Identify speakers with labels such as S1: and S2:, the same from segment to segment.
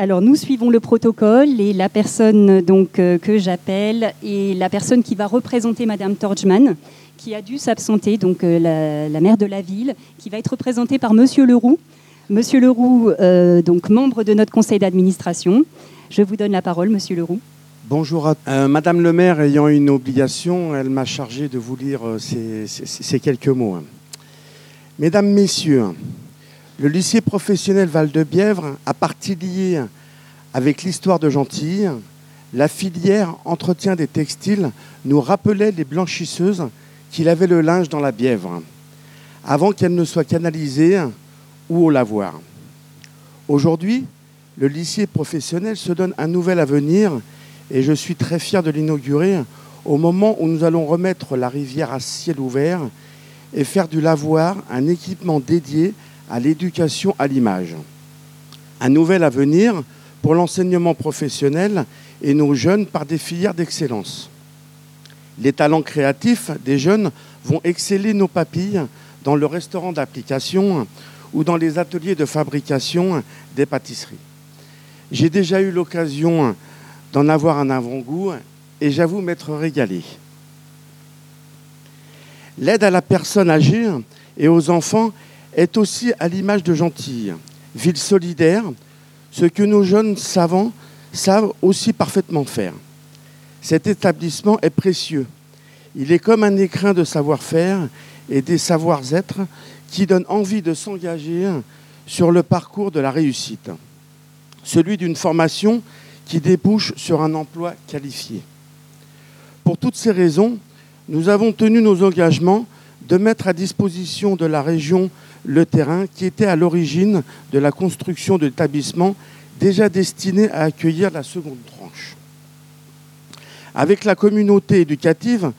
S1: Alors nous suivons le protocole et la personne donc euh, que j'appelle est la personne qui va représenter Madame Torchman, qui a dû s'absenter, donc euh, la, maire de la ville, qui va être représentée par Monsieur Leroux. Monsieur Leroux, euh, donc membre de notre conseil d'administration. Je vous donne la parole, Monsieur Leroux.
S2: Bonjour à Madame le maire ayant une obligation, elle m'a chargé de vous lire ces, quelques mots. Mesdames, Messieurs, le lycée professionnel Val-de-Bièvre a partie liée avec l'histoire de Gentilly. La filière entretien des textiles nous rappelait les blanchisseuses qui lavaient le linge dans la Bièvre, avant qu'elle ne soit canalisée ou au lavoir. Aujourd'hui, le lycée professionnel se donne un nouvel avenir et je suis très fier de l'inaugurer au moment où nous allons remettre la rivière à ciel ouvert et faire du lavoir un équipement dédié à l'éducation à l'image. Un nouvel avenir pour l'enseignement professionnel et nos jeunes par des filières d'excellence. Les talents créatifs des jeunes vont exceller nos papilles dans le restaurant d'application ou dans les ateliers de fabrication des pâtisseries. J'ai déjà eu l'occasion d'en avoir un avant-goût et j'avoue m'être régalé. L'aide à la personne âgée et aux enfants est aussi à l'image de Gentilly, ville solidaire, ce que nos jeunes savants savent aussi parfaitement faire. Cet établissement est précieux. Il est comme un écrin de savoir-faire et des savoir-être qui donnent envie de s'engager sur le parcours de la réussite, celui d'une formation qui débouche sur un emploi qualifié. Pour toutes ces raisons, nous avons tenu nos engagements de mettre à disposition de la région le terrain qui était à l'origine de la construction de l'établissement déjà destiné à accueillir la seconde tranche. Avec la communauté éducative,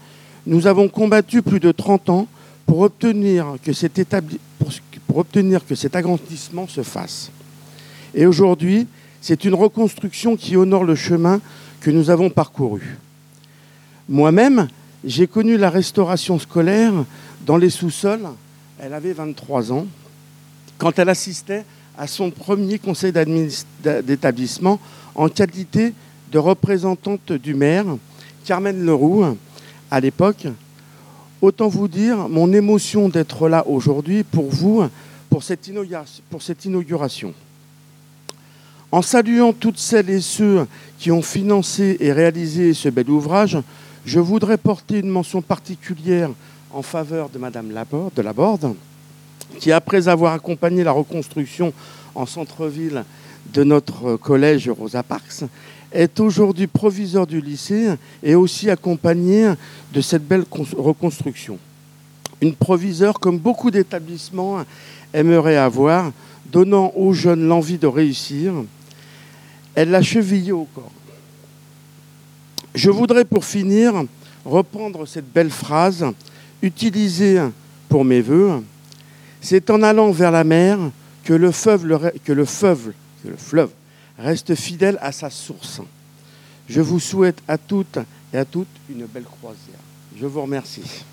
S2: nous avons combattu plus de 30 ans pour obtenir que cet, pour obtenir que cet agrandissement se fasse. Et aujourd'hui, c'est une reconstruction qui honore le chemin que nous avons parcouru. Moi-même, j'ai connu la restauration scolaire dans les sous-sols. Elle avait 23 ans quand elle assistait à son premier conseil d'établissement en qualité de représentante du maire, Carmen Leroux, à l'époque. Autant vous dire mon émotion d'être là aujourd'hui pour vous, pour cette, inauguration. En saluant toutes celles et ceux qui ont financé et réalisé ce bel ouvrage, je voudrais porter une mention particulière en faveur de Madame Laborde, de Laborde, qui, après avoir accompagné la reconstruction en centre-ville de notre collège Rosa Parks, est aujourd'hui proviseur du lycée et aussi accompagné de cette belle reconstruction. Une proviseure comme beaucoup d'établissements aimeraient avoir, donnant aux jeunes l'envie de réussir. Elle l'a chevillé au corps. Je voudrais pour finir reprendre cette belle phrase utilisée pour mes voeux. C'est en allant vers la mer que le, que le fleuve reste fidèle à sa source. Je vous souhaite à toutes et à toutes une belle croisière. Je vous remercie.